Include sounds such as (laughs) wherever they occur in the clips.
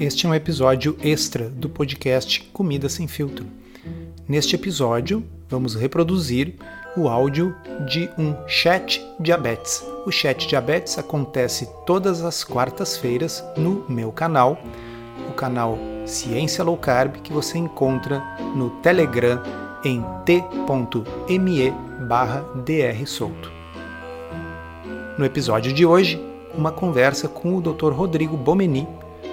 Este é um episódio extra do podcast Comida Sem Filtro. Neste episódio, vamos reproduzir o áudio de um chat diabetes. O chat diabetes acontece todas as quartas-feiras no meu canal, o canal Ciência Low Carb, que você encontra no Telegram em t.me barra drsolto. No episódio de hoje, uma conversa com o Dr. Rodrigo Bomeni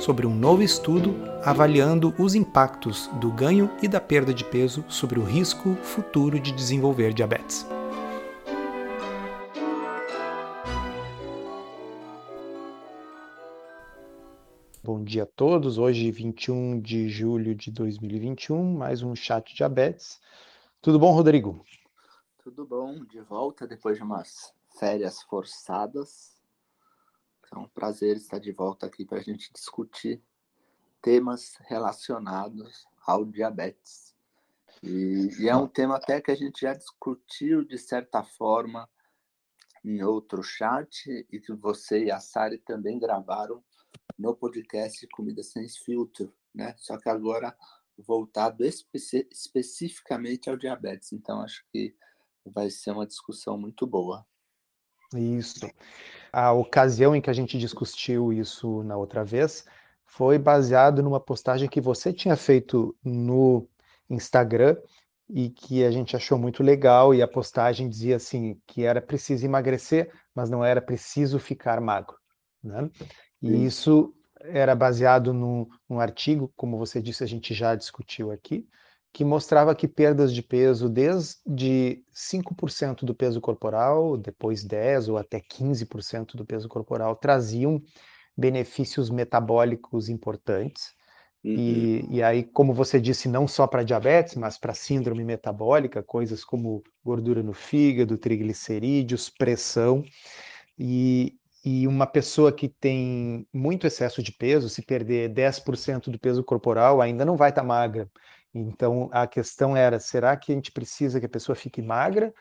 sobre um novo estudo avaliando os impactos do ganho e da perda de peso sobre o risco futuro de desenvolver diabetes. Bom dia a todos. Hoje, 21 de julho de 2021, mais um chat diabetes. Tudo bom, Rodrigo? Tudo bom, de volta depois de umas férias forçadas. É um prazer estar de volta aqui para a gente discutir temas relacionados ao diabetes. E, e, é um tema até que a gente já discutiu de certa forma em outro chat e que você e a Sari também gravaram no podcast Comida Sem Filtro, né? Só que agora voltado espe especificamente ao diabetes. Então acho que vai ser uma discussão muito boa. Isso. A ocasião em que a gente discutiu isso na outra vez foi baseado numa postagem que você tinha feito no Instagram e que a gente achou muito legal e a postagem dizia assim que era preciso emagrecer, mas não era preciso ficar magro, né? E isso era baseado num, num artigo, como você disse, a gente já discutiu aqui, que mostrava que perdas de peso desde 5% do peso corporal, depois 10% ou até 15% do peso corporal, traziam benefícios metabólicos importantes. Uhum. E, e, aí, como você disse, não só para diabetes, mas para síndrome metabólica, coisas como gordura no fígado, triglicerídeos, pressão. E, e uma pessoa que tem muito excesso de peso, se perder 10% do peso corporal, ainda não vai estar tá magra. Então a questão era: será que a gente precisa que a pessoa fique magra?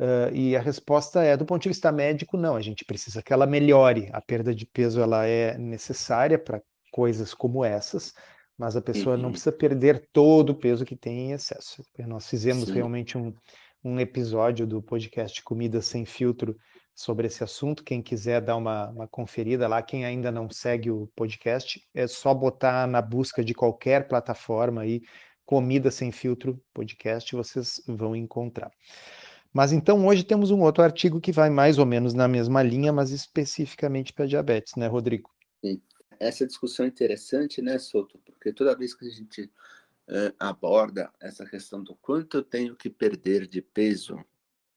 Uh, e a resposta é, do ponto de vista médico, não. A gente precisa que ela melhore. A perda de peso ela é necessária para coisas como essas, mas a pessoa uhum. não precisa perder todo o peso que tem em excesso. Nós fizemos Sim. realmente um, um episódio do podcast Comida Sem Filtro sobre esse assunto. Quem quiser dar uma, uma, conferida lá, quem ainda não segue o podcast, é só botar na busca de qualquer plataforma aí Comida Sem Filtro podcast, vocês vão encontrar. Mas então hoje temos um outro artigo que vai mais ou menos na mesma linha, mas especificamente para diabetes, né, Rodrigo? Sim. Essa discussão é interessante, né, Souto? Porque toda vez que a gente uh, aborda essa questão do quanto eu tenho que perder de peso,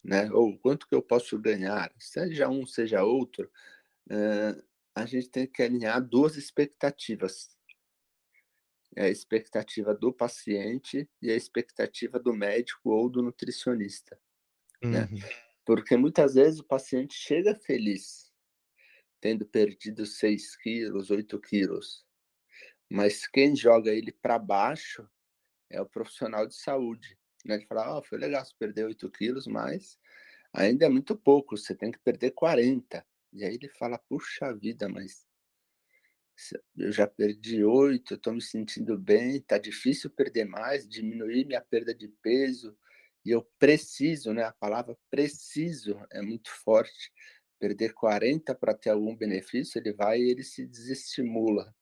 né, ou quanto que eu posso ganhar, seja um, seja outro, uh, a gente tem que alinhar duas expectativas é a expectativa do paciente e a expectativa do médico ou do nutricionista. Né? Uhum. Né? Porque muitas vezes o paciente chega feliz, tendo perdido 6 quilos, 8 quilos, mas quem joga ele para baixo é o profissional de saúde. Né? Ele fala, oh, foi legal, você perdeu 8 quilos, mas ainda é muito pouco, você tem que perder 40. E aí ele fala, puxa vida, mas eu já perdi oito, estou me sentindo bem, está difícil perder mais, diminuir minha perda de peso, e eu preciso, né? A palavra preciso é muito forte. Perder 40 para ter algum benefício, ele vai e ele se desestimula.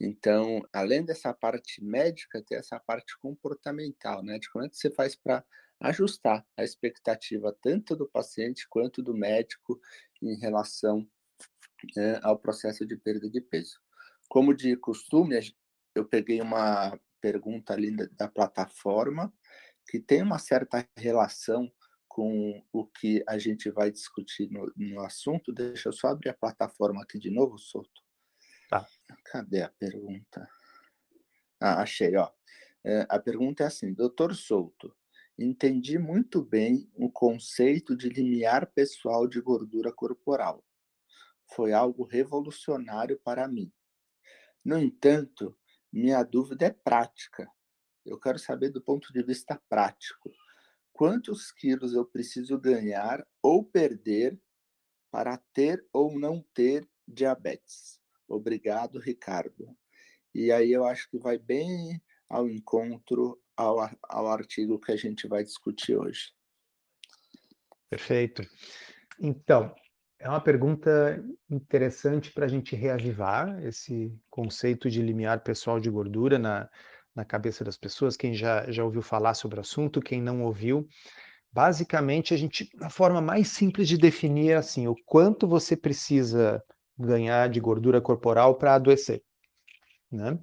Então, além dessa parte médica, tem essa parte comportamental, né? De como é que você faz para ajustar a expectativa tanto do paciente quanto do médico em relação né, ao processo de perda de peso. Como de costume, eu peguei uma pergunta ali da plataforma que tem uma certa relação com o que a gente vai discutir no, no assunto. Deixa eu só abrir a plataforma aqui de novo, Souto. Tá. Cadê a pergunta? Ah, achei, ó. É, a pergunta é assim, doutor Souto, entendi muito bem o conceito de limiar pessoal de gordura corporal foi algo revolucionário para mim. No entanto, minha dúvida é prática. Eu quero saber do ponto de vista prático. Quantos quilos eu preciso ganhar ou perder para ter ou não ter diabetes? Obrigado, Ricardo. E aí eu acho que vai bem ao encontro ao, ao artigo que a gente vai discutir hoje. Perfeito. Então, é uma pergunta interessante para a gente reavivar esse conceito de limiar pessoal de gordura na, na cabeça das pessoas. Quem já, já ouviu falar sobre o assunto, quem não ouviu, basicamente a gente, a forma mais simples de definir é assim, o quanto você precisa ganhar de gordura corporal para adoecer. Né?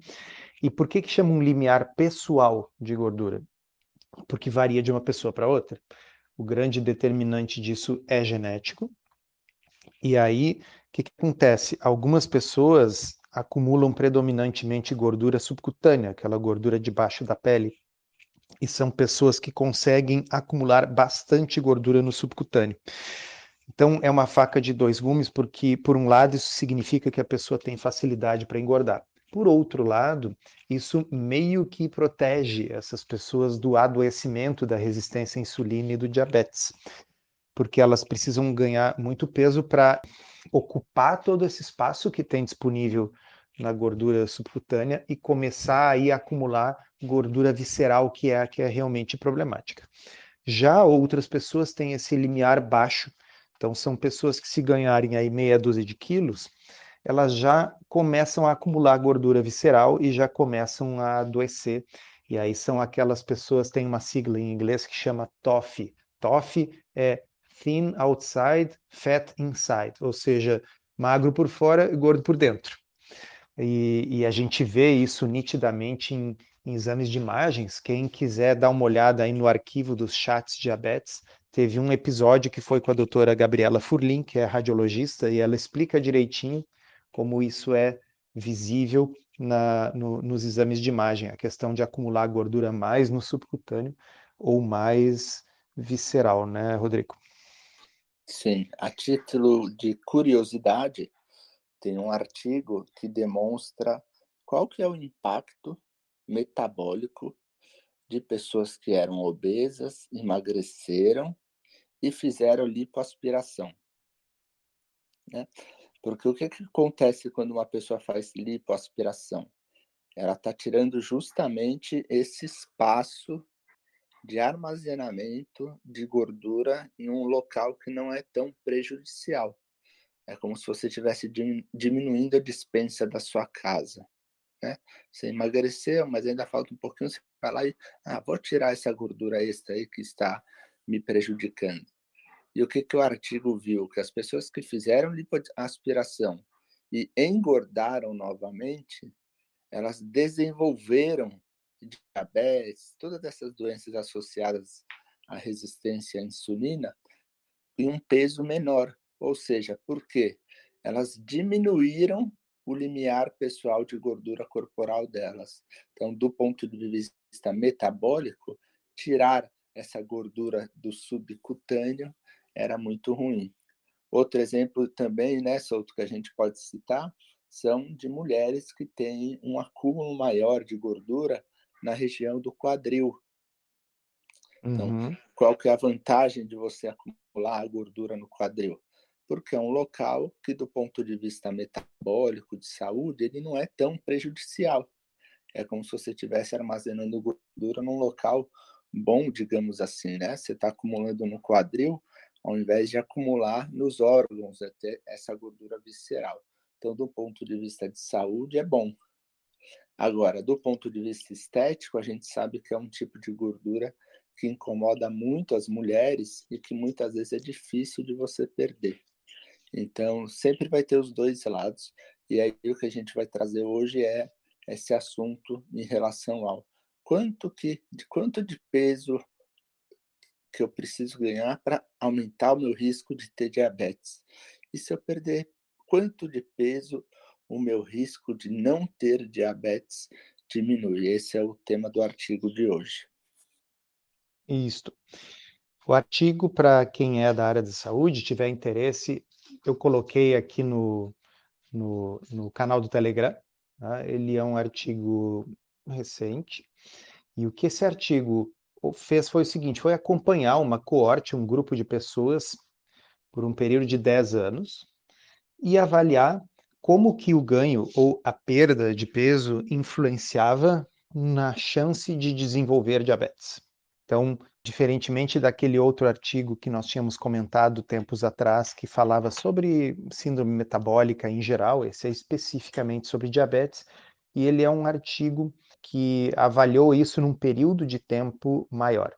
E por que, que chama um limiar pessoal de gordura? Porque varia de uma pessoa para outra. O grande determinante disso é genético. E aí, o que, que acontece? Algumas pessoas acumulam predominantemente gordura subcutânea, aquela gordura debaixo da pele. E são pessoas que conseguem acumular bastante gordura no subcutâneo. Então, é uma faca de dois gumes, porque, por um lado, isso significa que a pessoa tem facilidade para engordar. Por outro lado, isso meio que protege essas pessoas do adoecimento da resistência à insulina e do diabetes, porque elas precisam ganhar muito peso para ocupar todo esse espaço que tem disponível na gordura subcutânea e começar aí a acumular gordura visceral, que é a que é realmente problemática. Já outras pessoas têm esse limiar baixo, então são pessoas que se ganharem aí meia dúzia de quilos, elas já começam a acumular gordura visceral e já começam a adoecer. E aí são aquelas pessoas, tem uma sigla em inglês que chama TOF. TOF é Thin Outside, Fat Inside, ou seja, magro por fora e gordo por dentro. E, e a gente vê isso nitidamente em, em exames de imagens. Quem quiser dar uma olhada aí no arquivo dos chats diabetes, teve um episódio que foi com a doutora Gabriela Furlin, que é radiologista, e ela explica direitinho como isso é visível na, no, nos exames de imagem, a questão de acumular gordura mais no subcutâneo ou mais visceral, né, Rodrigo? Sim, a título de curiosidade, tem um artigo que demonstra qual que é o impacto metabólico de pessoas que eram obesas, emagreceram e fizeram lipoaspiração. Né? Porque o que, que acontece quando uma pessoa faz lipoaspiração? Ela está tirando justamente esse espaço de armazenamento de gordura em um local que não é tão prejudicial. É como se você estivesse diminuindo a dispensa da sua casa. Né? Você emagreceu, mas ainda falta um pouquinho, você vai lá e ah, vou tirar essa gordura extra aí que está me prejudicando. E o que, que o artigo viu? Que as pessoas que fizeram lipoaspiração e engordaram novamente, elas desenvolveram diabetes, todas essas doenças associadas à resistência à insulina, em um peso menor. Ou seja, por quê? Elas diminuíram o limiar pessoal de gordura corporal delas. Então, do ponto de vista metabólico, tirar essa gordura do subcutâneo era muito ruim. Outro exemplo também, né, Souto, que a gente pode citar, são de mulheres que têm um acúmulo maior de gordura na região do quadril. Então, uhum. qual que é a vantagem de você acumular a gordura no quadril? Porque é um local que, do ponto de vista metabólico, de saúde, ele não é tão prejudicial. É como se você estivesse armazenando gordura num local bom, digamos assim, né? Você está acumulando no quadril, ao invés de acumular nos órgãos até essa gordura visceral. Então, do ponto de vista de saúde, é bom. Agora, do ponto de vista estético, a gente sabe que é um tipo de gordura que incomoda muito as mulheres e que muitas vezes é difícil de você perder. Então, sempre vai ter os dois lados. E aí o que a gente vai trazer hoje é esse assunto em relação ao quanto que de quanto de peso que eu preciso ganhar para aumentar o meu risco de ter diabetes. E se eu perder quanto de peso o meu risco de não ter diabetes diminui? Esse é o tema do artigo de hoje. Isso. O artigo, para quem é da área de saúde, tiver interesse, eu coloquei aqui no, no, no canal do Telegram. Tá? Ele é um artigo recente. E o que esse artigo fez foi o seguinte: foi acompanhar uma coorte, um grupo de pessoas, por um período de 10 anos, e avaliar como que o ganho ou a perda de peso influenciava na chance de desenvolver diabetes. Então, diferentemente daquele outro artigo que nós tínhamos comentado tempos atrás, que falava sobre síndrome metabólica em geral, esse é especificamente sobre diabetes, e ele é um artigo que avaliou isso num período de tempo maior.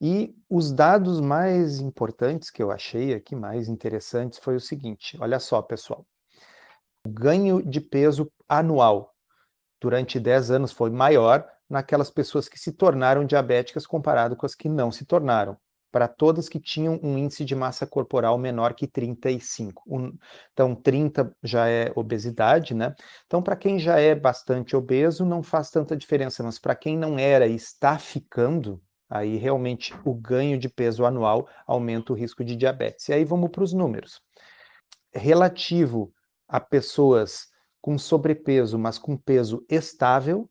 E os dados mais importantes que eu achei aqui, mais interessantes, foi o seguinte: olha só, pessoal. O ganho de peso anual durante 10 anos foi maior naquelas pessoas que se tornaram diabéticas comparado com as que não se tornaram, para todas que tinham um índice de massa corporal menor que 35. Um, então, 30 já é obesidade, né? Então, para quem já é bastante obeso, não faz tanta diferença, mas para quem não era e está ficando, aí realmente o ganho de peso anual aumenta o risco de diabetes. E aí vamos para os números. Relativo a pessoas com sobrepeso, mas com peso estável,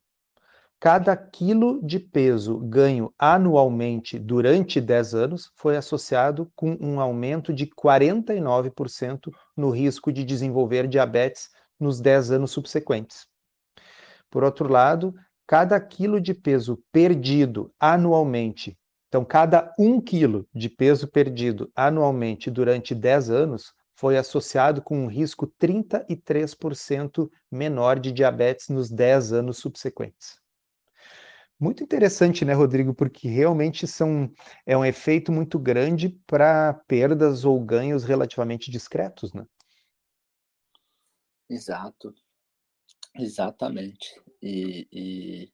cada quilo de peso ganho anualmente durante 10 anos foi associado com um aumento de 49% no risco de desenvolver diabetes nos 10 anos subsequentes. Por outro lado, cada quilo de peso perdido anualmente, então cada 1 quilo de peso perdido anualmente durante 10 anos, foi associado com um risco 33% menor de diabetes nos 10 anos subsequentes. Muito interessante, né, Rodrigo? Porque realmente são, é um efeito muito grande para perdas ou ganhos relativamente discretos, né? Exato, exatamente. E, e,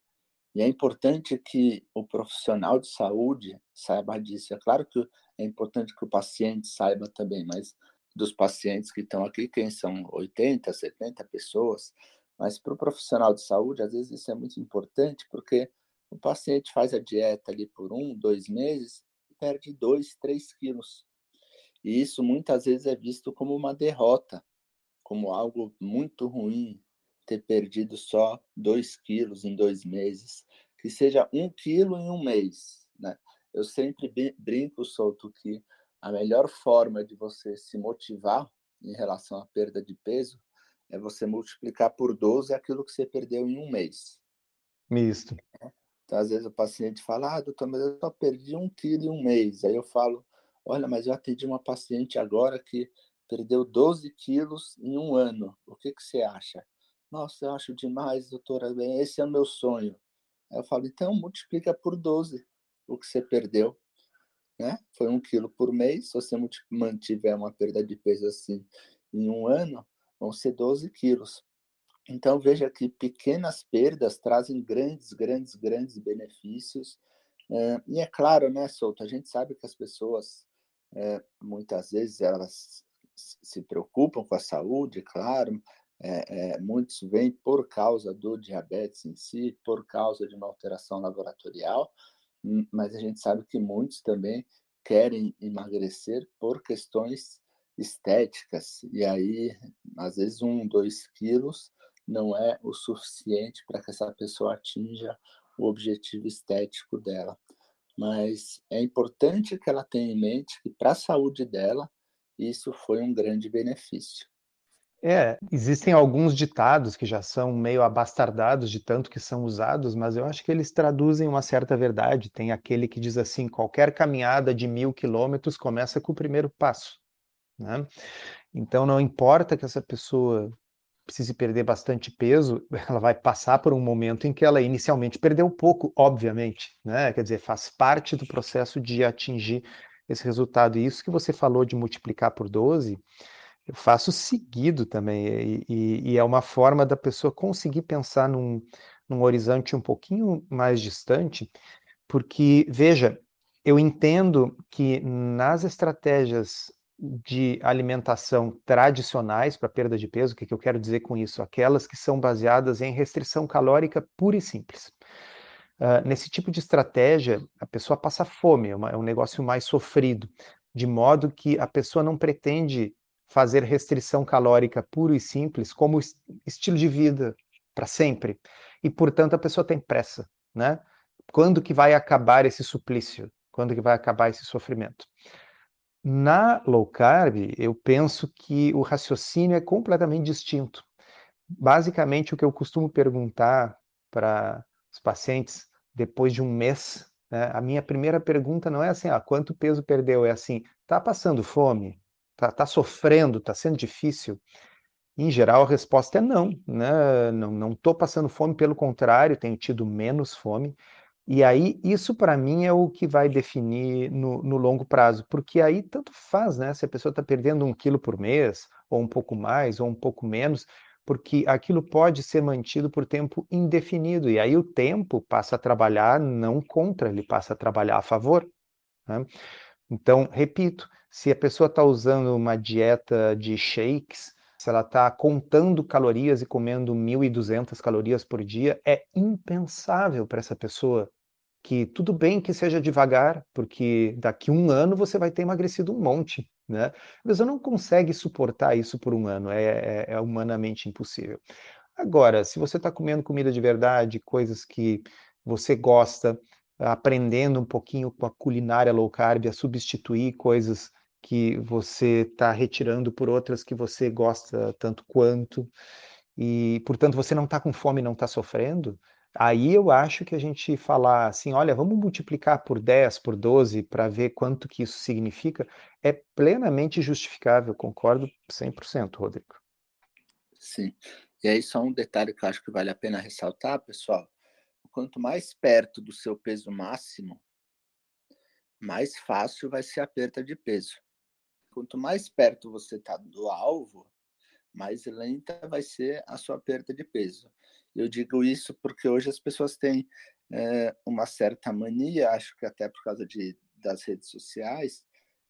e, é importante que o profissional de saúde saiba disso. É claro que é importante que o paciente saiba também, mas dos pacientes que estão aqui, quem são 80, 70 pessoas, mas para o profissional de saúde, às vezes isso é muito importante, porque o paciente faz a dieta ali por um, dois meses e perde dois, três quilos. E isso muitas vezes é visto como uma derrota, como algo muito ruim, ter perdido só dois quilos em dois meses, que seja um quilo em um mês. Né? Eu sempre brinco, solto, que a melhor forma de você se motivar em relação à perda de peso é você multiplicar por 12 aquilo que você perdeu em um mês. Misto. Então, às vezes o paciente fala, ah, doutor, mas eu só perdi um quilo em um mês. Aí eu falo, olha, mas eu atendi uma paciente agora que perdeu 12 quilos em um ano. O que, que você acha? Nossa, eu acho demais, doutora, esse é o meu sonho. Aí eu falo, então multiplica por 12 o que você perdeu. Né? Foi um quilo por mês. Se você mantiver uma perda de peso assim em um ano, vão ser 12 quilos. Então, veja que pequenas perdas trazem grandes, grandes, grandes benefícios. É, e é claro, né, Souto, a gente sabe que as pessoas, é, muitas vezes, elas se preocupam com a saúde, claro, é, muitos vêm por causa do diabetes em si, por causa de uma alteração laboratorial, mas a gente sabe que muitos também querem emagrecer por questões estéticas, e aí, às vezes, um, dois quilos não é o suficiente para que essa pessoa atinja o objetivo estético dela. Mas é importante que ela tenha em mente que, para a saúde dela, isso foi um grande benefício. É, existem alguns ditados que já são meio abastardados de tanto que são usados, mas eu acho que eles traduzem uma certa verdade. Tem aquele que diz assim: qualquer caminhada de mil quilômetros começa com o primeiro passo. Né? Então, não importa que essa pessoa precise perder bastante peso, (laughs) ela vai passar por um momento em que ela inicialmente perdeu pouco, obviamente, né? Quer dizer, faz parte do processo de atingir esse resultado. E isso que você falou de multiplicar por 12, eu faço seguido também, e, e, e é uma forma da pessoa conseguir pensar num, num horizonte um pouquinho mais distante, porque, veja, eu entendo que nas estratégias de alimentação tradicionais para perda de peso, o que, que eu quero dizer com isso? Aquelas que são baseadas em restrição calórica pura e simples. Uh, nesse tipo de estratégia, a pessoa passa fome, é, uma, é um negócio mais sofrido, de modo que a pessoa não pretende fazer restrição calórica puro e simples como estilo de vida para sempre. E, portanto, a pessoa tem pressa, né? Quando que vai acabar esse suplício? Quando que vai acabar esse sofrimento? Na low carb, eu penso que o raciocínio é completamente distinto. basicamente o que eu costumo perguntar para os pacientes depois de um mês, né, a minha primeira pergunta não é assim, ah, quanto peso perdeu? É assim, tá passando fome? Tá, tá sofrendo? Tá sendo difícil? Em geral, a resposta é não, né? Não estou passando fome, pelo contrário, tenho tido menos fome. E aí, isso para mim é o que vai definir no, no, longo prazo, porque aí tanto faz, né? Se a pessoa está perdendo um quilo por mês, ou um pouco mais, ou um pouco menos, porque aquilo pode ser mantido por tempo indefinido, e aí o tempo passa a trabalhar não contra, ele passa a trabalhar a favor. Né? Então, repito, se a pessoa está usando uma dieta de shakes, se ela está contando calorias e comendo 1.200 calorias por dia, é impensável para essa pessoa que tudo bem que seja devagar, porque daqui um ano você vai ter emagrecido um monte, né? A pessoa não consegue suportar isso por um ano, é, é, é humanamente impossível. Agora, se você está comendo comida de verdade, coisas que você gosta, aprendendo um pouquinho com a culinária low carb, a substituir coisas que você está retirando por outras que você gosta tanto quanto, e, portanto, você não está com fome, não está sofrendo, aí eu acho que a gente falar assim, olha, vamos multiplicar por 10, por 12, para ver quanto que isso significa, é plenamente justificável, concordo 100%, Rodrigo. Sim. E aí só um detalhe que eu acho que vale a pena ressaltar, pessoal, quanto mais perto do seu peso máximo, mais fácil vai ser a perda de peso quanto mais perto você está do alvo, mais lenta vai ser a sua perda de peso. Eu digo isso porque hoje as pessoas têm é, uma certa mania, acho que até por causa de, das redes sociais,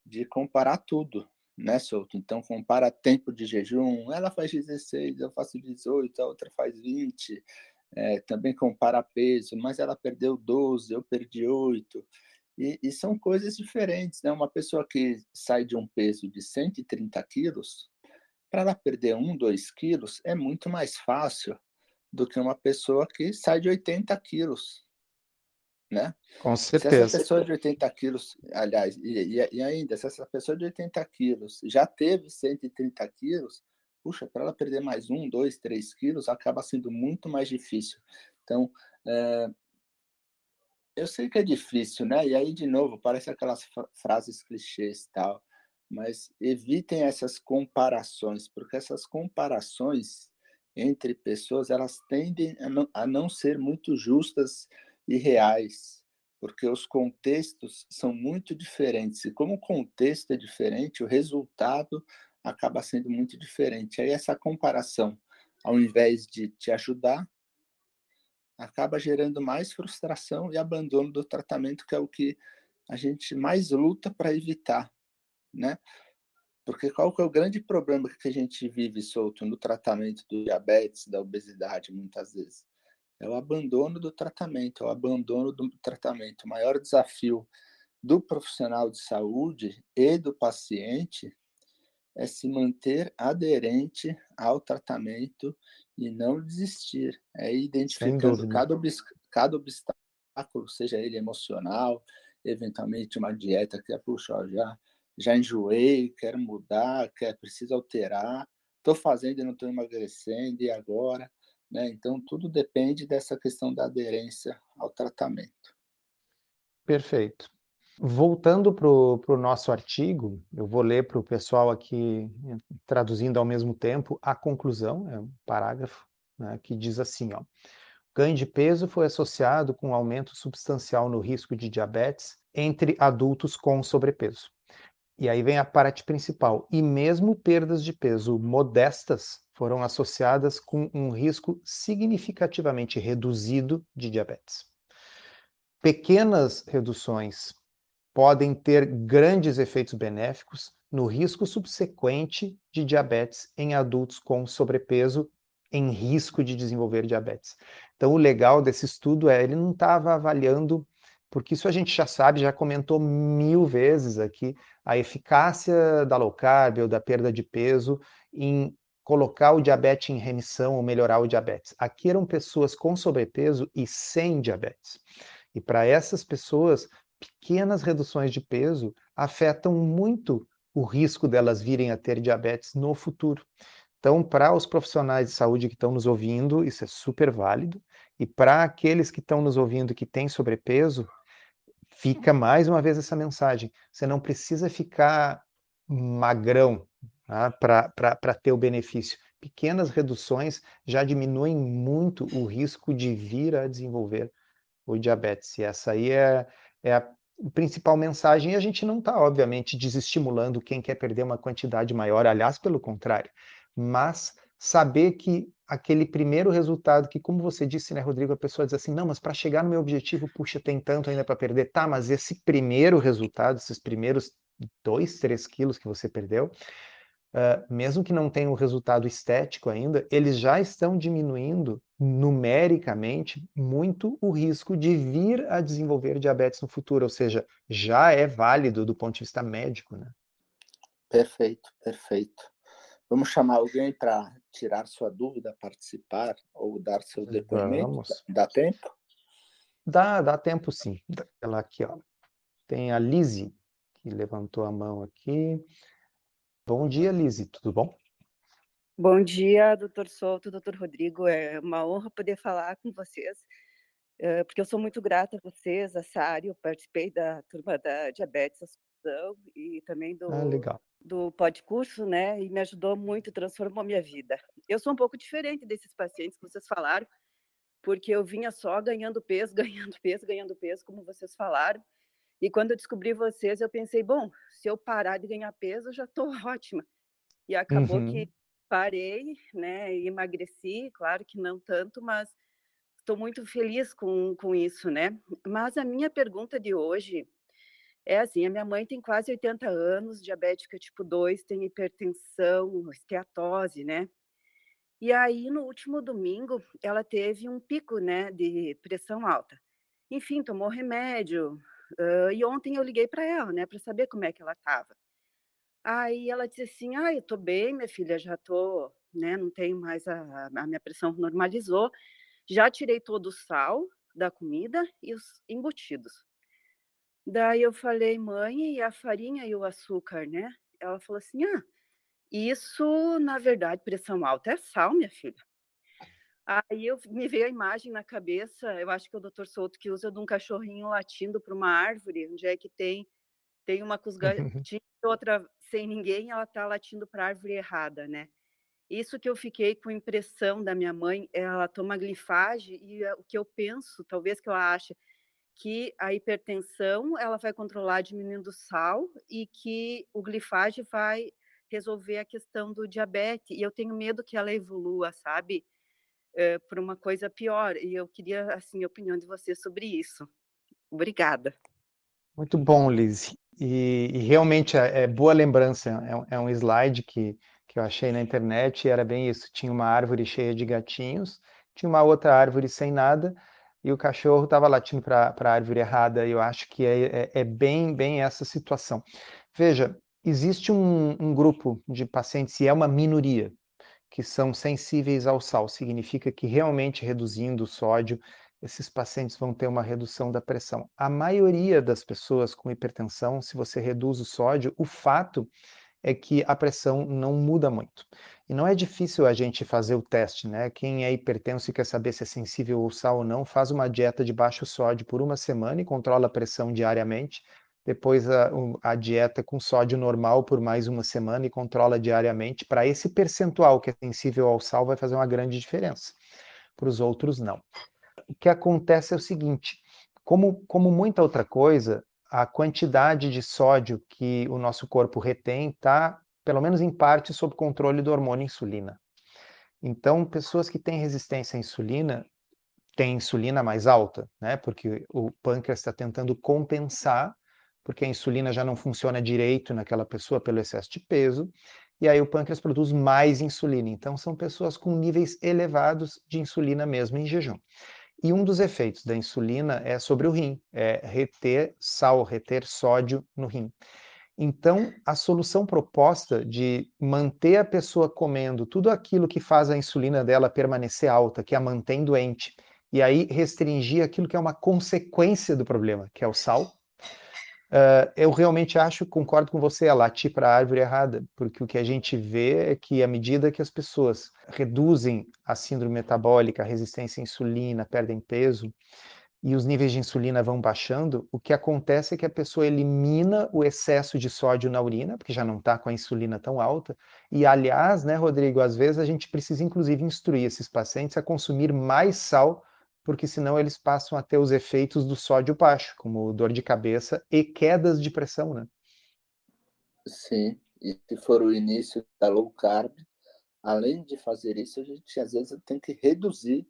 de comparar tudo, né, Souto? Então, compara tempo de jejum, ela faz 16, eu faço 18, a outra faz 20, é, também compara peso, mas ela perdeu 12, eu perdi 8. E, e, são coisas diferentes, né? Uma pessoa que sai de um peso de 130 quilos, para ela perder um, dois quilos, é muito mais fácil do que uma pessoa que sai de 80 quilos, né? Com certeza. Se essa pessoa de 80 quilos, aliás, e, e ainda, se essa pessoa de 80 quilos já teve 130 quilos, puxa, para ela perder mais um, dois, três quilos, acaba sendo muito mais difícil. Então, é, eu sei que é difícil, né? E aí, de novo, parece aquelas frases clichês e tal, mas evitem essas comparações, porque essas comparações entre pessoas, elas tendem a não, a não ser muito justas e reais, porque os contextos são muito diferentes. E como o contexto é diferente, o resultado acaba sendo muito diferente. Aí essa comparação, ao invés de te ajudar, acaba gerando mais frustração e abandono do tratamento, que é o que a gente mais luta para evitar, né? Porque qual que é o grande problema que a gente vive solto no tratamento do diabetes, da obesidade, muitas vezes? É o abandono do tratamento, é o abandono do tratamento. O maior desafio do profissional de saúde e do paciente é se manter aderente ao tratamento e não desistir. É identificando cada, cada obstáculo, seja ele emocional, eventualmente uma dieta que é, puxa, ó, já, já enjoei, quero mudar, quero, preciso alterar, estou fazendo e não estou emagrecendo, e agora? Né? Então, tudo depende dessa questão da aderência ao tratamento. Perfeito. Voltando para o nosso artigo, eu vou ler para o pessoal aqui, traduzindo ao mesmo tempo, a conclusão, é um parágrafo né, que diz assim: ó, ganho de peso foi associado com um aumento substancial no risco de diabetes entre adultos com sobrepeso. E aí vem a parte principal. E mesmo perdas de peso modestas foram associadas com um risco significativamente reduzido de diabetes. Pequenas reduções podem ter grandes efeitos benéficos no risco subsequente de diabetes em adultos com sobrepeso em risco de desenvolver diabetes. Então, o legal desse estudo é ele não estava avaliando, porque isso a gente já sabe, já comentou mil vezes aqui, a eficácia da low carb ou da perda de peso em colocar o diabetes em remissão ou melhorar o diabetes. Aqui eram pessoas com sobrepeso e sem diabetes. E para essas pessoas, pequenas reduções de peso afetam muito o risco delas virem a ter diabetes no futuro. Então, para os profissionais de saúde que estão nos ouvindo, isso é super válido. E para aqueles que estão nos ouvindo que têm sobrepeso, fica mais uma vez essa mensagem. Você não precisa ficar magrão tá? para ter o benefício. Pequenas reduções já diminuem muito o risco de vir a desenvolver o diabetes. E essa aí é, é a principal mensagem. E a gente não está, obviamente, desestimulando quem quer perder uma quantidade maior, aliás, pelo contrário. Mas saber que aquele primeiro resultado, que como você disse, né, Rodrigo, a pessoa diz assim, não, mas para chegar no meu objetivo, puxa, tem tanto ainda para perder. Tá, mas esse primeiro resultado, esses primeiros dois, três quilos que você perdeu, uh, mesmo que não tenha o um resultado estético ainda, eles já estão diminuindo numericamente muito o risco de vir a desenvolver diabetes no futuro, ou seja, já é válido do ponto de vista médico, né? Perfeito, perfeito. Vamos chamar alguém para tirar sua dúvida, participar ou dar seu depoimento? Vamos. Dá tempo? Dá, dá tempo sim. Ela aqui, ó. Tem a Lise, que levantou a mão aqui. Bom dia, Lise, tudo bom? Bom dia, doutor Souto, doutor Rodrigo. É uma honra poder falar com vocês, eh, porque eu sou muito grata a vocês, a Sari. Eu participei da turma da diabetes Assunção e também do, ah, legal. do podcurso, né? E me ajudou muito, transformou minha vida. Eu sou um pouco diferente desses pacientes que vocês falaram, porque eu vinha só ganhando peso, (laughs) ganhando peso, ganhando peso, como vocês falaram. E quando eu descobri vocês, eu pensei, bom, se eu parar de ganhar peso, eu já estou (laughs) ótima. E acabou uhum. que parei, né, emagreci, claro que não tanto, mas estou muito feliz com, com isso, né? Mas a minha pergunta de hoje é assim, a minha mãe tem quase 80 anos, diabética tipo 2, tem hipertensão, esteatose, né? E aí, no último domingo, ela teve um pico, né, de pressão alta. Enfim, tomou remédio, Uh, e ontem eu liguei para ela, né, para saber como é que ela estava. Aí ela disse assim: "Ah, eu tô bem, minha filha, já tô, né, não tenho mais a, a minha pressão normalizou, já tirei todo o sal da comida e os embutidos". Daí eu falei: "Mãe, e a farinha e o açúcar, né?". Ela falou assim: "Ah, isso, na verdade, pressão alta é sal, minha filha". Aí eu me veio a imagem na cabeça, eu acho que é o doutor Souto que usa de um cachorrinho latindo para uma árvore, onde é que tem tem uma com os gatinhos, outra sem ninguém, ela está latindo para a árvore errada, né? Isso que eu fiquei com impressão da minha mãe, ela toma glifage e o que eu penso, talvez que eu ache, que a hipertensão ela vai controlar diminuindo o sal e que o glifage vai resolver a questão do diabetes. E eu tenho medo que ela evolua, sabe? É, por uma coisa pior. E eu queria, assim, a opinião de você sobre isso. Obrigada. Muito bom, Liz. E, e realmente é, é, boa lembrança. É um, é um slide que, que eu achei na internet e era bem isso. Tinha uma árvore cheia de gatinhos, tinha uma outra árvore sem nada e o cachorro estava latindo para a árvore errada. Eu acho que é, é, é, bem, bem essa situação. Veja, existe um, um grupo de pacientes, e é uma minoria, que são sensíveis ao sal. Significa que realmente reduzindo o sódio, esses pacientes vão ter uma redução da pressão. A maioria das pessoas com hipertensão, se você reduz o sódio, o fato é que a pressão não muda muito. E não é difícil a gente fazer o teste, né? Quem é hipertenso e quer saber se é sensível ao sal ou não, faz uma dieta de baixo sódio por uma semana e controla a pressão diariamente depois a, a, dieta com sódio normal por mais uma semana e controla diariamente. Para esse percentual que é sensível ao sal, vai fazer uma grande diferença. Para os outros, não. O que acontece é o seguinte: como, como muita outra coisa, a quantidade de sódio que o nosso corpo retém está, pelo menos em parte, sob controle do hormônio insulina. Então, pessoas que têm resistência à insulina têm insulina mais alta, né? Porque o pâncreas está tentando compensar porque a insulina já não funciona direito naquela pessoa pelo excesso de peso, e aí o pâncreas produz mais insulina. Então, são pessoas com níveis elevados de insulina mesmo em jejum. E um dos efeitos da insulina é sobre o rim, é reter sal, reter sódio no rim. Então, a solução proposta de manter a pessoa comendo tudo aquilo que faz a insulina dela permanecer alta, que a mantém doente, e aí restringir aquilo que é uma consequência do problema, que é o sal, Uh, eu realmente acho, concordo com você, é latir para a árvore errada, porque o que a gente vê é que à medida que as pessoas reduzem a síndrome metabólica, a resistência à insulina, perdem peso, e os níveis de insulina vão baixando, o que acontece é que a pessoa elimina o excesso de sódio na urina, porque já não está com a insulina tão alta. E, aliás, né, Rodrigo, às vezes a gente precisa, inclusive, instruir esses pacientes a consumir mais sal, porque senão eles passam a ter os efeitos do sódio baixo, como dor de cabeça e quedas de pressão, né? Sim, e se for o início da low carb, além de fazer isso, a gente às vezes tem que reduzir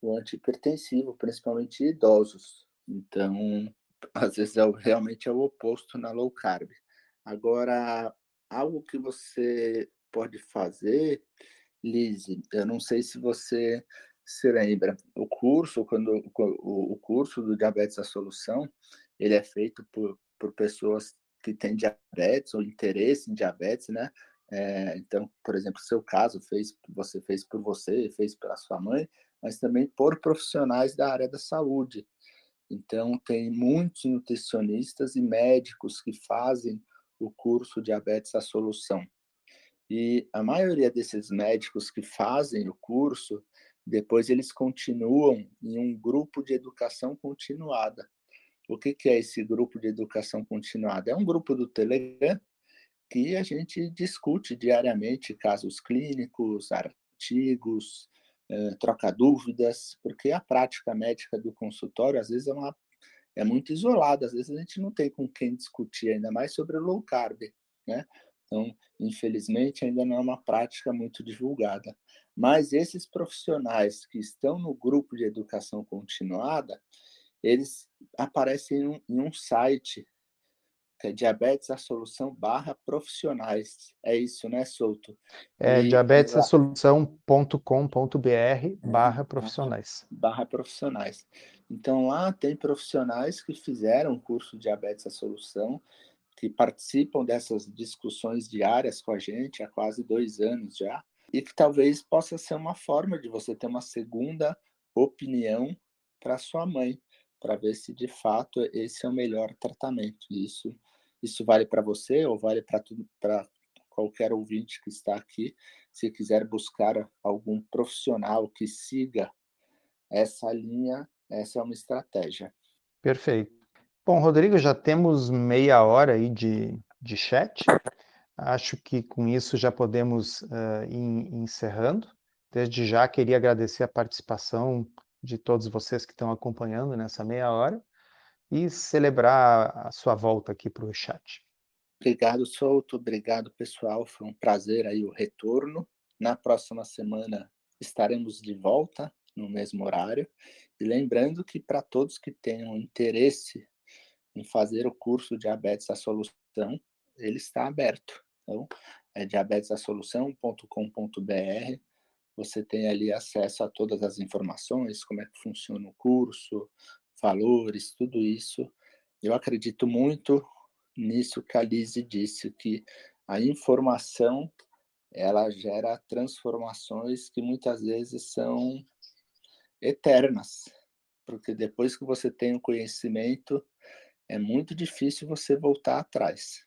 o antihipertensivo, principalmente idosos. Então, (laughs) às vezes, é, realmente é o oposto na low carb. Agora, algo que você pode fazer, Lise, eu não sei se você se lembra, o curso, quando o, curso do Diabetes à Solução, ele é feito por, por pessoas que têm diabetes ou interesse em diabetes, né? É, então, por exemplo, seu caso fez, você fez por você, fez pela sua mãe, mas também por profissionais da área da saúde. Então, tem muitos nutricionistas e médicos que fazem o curso Diabetes à Solução. E a maioria desses médicos que fazem o curso, depois eles continuam em um grupo de educação continuada. O que, que é esse grupo de educação continuada? É um grupo do Telegram que a gente discute diariamente casos clínicos, artigos, eh, troca dúvidas, porque a prática médica do consultório às vezes é, uma, é muito isolada, às vezes a gente não tem com quem discutir, ainda mais sobre o low carb, né? Então, infelizmente, ainda não é uma prática muito divulgada. Mas esses profissionais que estão no grupo de educação continuada, eles aparecem em um, em um site é diabetes a solução barra profissionais. É isso, né, Souto? É diabetesasolução.com.br barra profissionais. Barra profissionais. Então lá tem profissionais que fizeram o curso Diabetes a Solução, que participam dessas discussões diárias com a gente há quase dois anos já, e que talvez possa ser uma forma de você ter uma segunda opinião para sua mãe, para ver se de fato esse é o melhor tratamento. Isso isso vale para você ou vale para qualquer ouvinte que está aqui. Se quiser buscar algum profissional que siga essa linha, essa é uma estratégia. Perfeito. Bom, Rodrigo, já temos meia hora aí de, de chat. Acho que com isso já podemos uh, ir encerrando. Desde já queria agradecer a participação de todos vocês que estão acompanhando nessa meia hora e celebrar a sua volta aqui para o chat. Obrigado, Souto. Obrigado, pessoal. Foi um prazer aí o retorno. Na próxima semana estaremos de volta no mesmo horário. E lembrando que para todos que tenham interesse em fazer o curso Diabetes à Solução, ele está aberto. Então, é diabetesasolução.com.br. Você tem ali acesso a todas as informações, como é que funciona o curso, valores, tudo isso. Eu acredito muito nisso que a Lise disse, que a informação ela gera transformações que muitas vezes são eternas, porque depois que você tem o conhecimento, é muito difícil você voltar atrás.